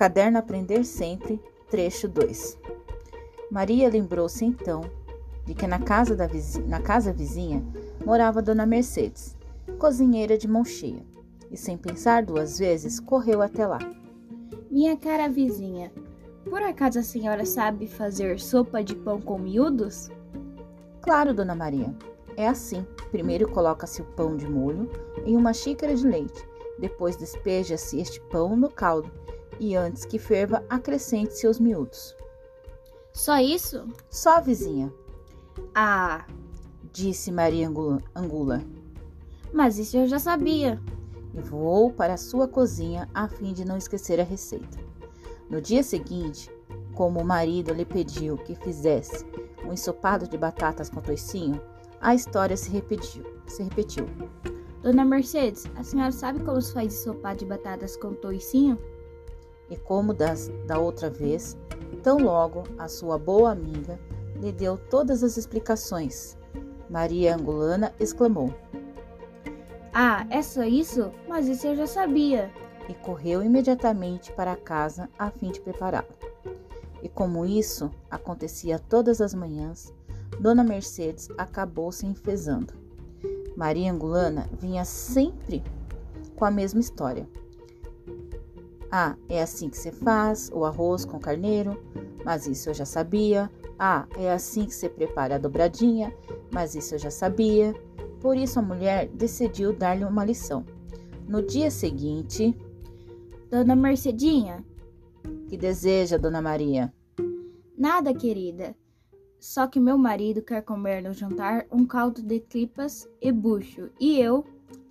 Caderno Aprender Sempre, trecho 2. Maria lembrou-se então de que na casa, da vizinha, na casa vizinha morava Dona Mercedes, cozinheira de mão cheia, e sem pensar duas vezes correu até lá. Minha cara vizinha, por acaso a senhora sabe fazer sopa de pão com miúdos? Claro, Dona Maria. É assim: primeiro coloca-se o pão de molho em uma xícara de leite, depois despeja-se este pão no caldo e antes que ferva, acrescente seus miúdos. Só isso? Só, vizinha. Ah, disse Maria Angula. Mas isso eu já sabia. E voou para a sua cozinha a fim de não esquecer a receita. No dia seguinte, como o marido lhe pediu que fizesse um ensopado de batatas com toicinho, a história se repetiu. Se repetiu. Dona Mercedes, a senhora sabe como se faz ensopado de batatas com toicinho? E como das, da outra vez, tão logo a sua boa amiga lhe deu todas as explicações. Maria Angulana exclamou: Ah, é só isso? Mas isso eu já sabia. E correu imediatamente para casa a fim de prepará-la. E como isso acontecia todas as manhãs, Dona Mercedes acabou se enfesando. Maria Angulana vinha sempre com a mesma história. Ah, é assim que se faz o arroz com carneiro, mas isso eu já sabia. Ah, é assim que se prepara a dobradinha, mas isso eu já sabia. Por isso a mulher decidiu dar-lhe uma lição. No dia seguinte, Dona Mercedinha, que deseja, Dona Maria? Nada, querida. Só que meu marido quer comer no jantar um caldo de tripas e bucho, e eu.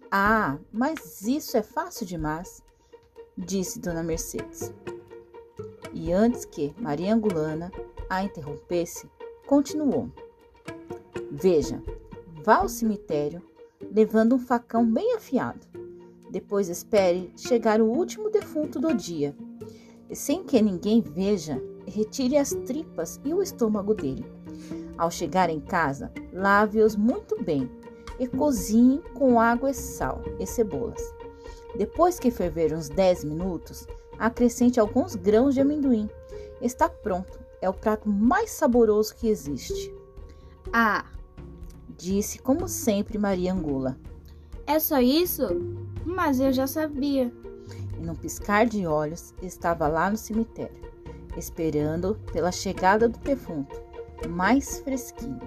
Ah, mas isso é fácil demais disse Dona Mercedes. E antes que Maria Angulana a interrompesse, continuou: Veja, vá ao cemitério levando um facão bem afiado. Depois espere chegar o último defunto do dia. E sem que ninguém veja, retire as tripas e o estômago dele. Ao chegar em casa, lave-os muito bem e cozinhe com água e sal e cebolas. Depois que ferver uns 10 minutos, acrescente alguns grãos de amendoim. Está pronto. É o prato mais saboroso que existe. Ah, disse como sempre Maria Angula. É só isso? Mas eu já sabia. E num piscar de olhos estava lá no cemitério, esperando pela chegada do defunto, mais fresquinho.